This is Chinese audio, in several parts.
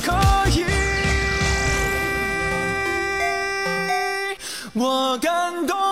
可以我感动。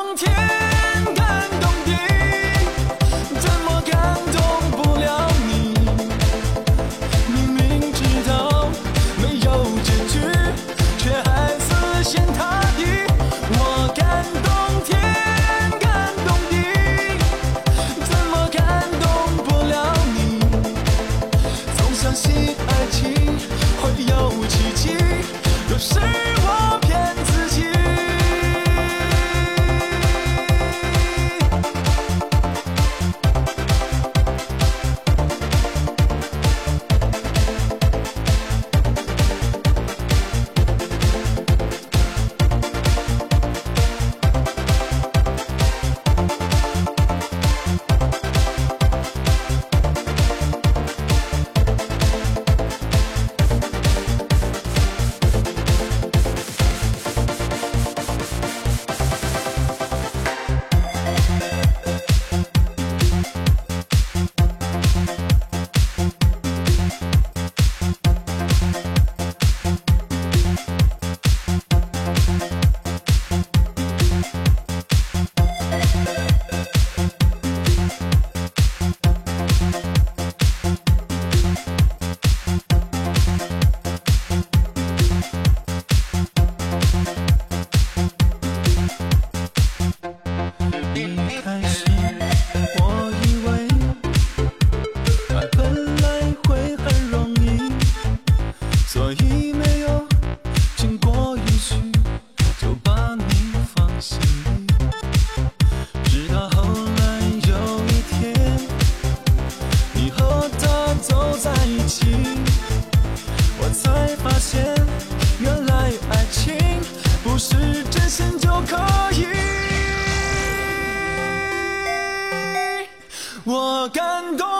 感动。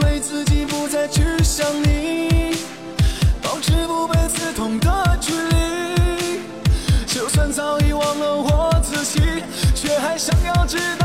为自己不再去想你保持不被刺痛的距离。就算早已忘了我自己却还想要知道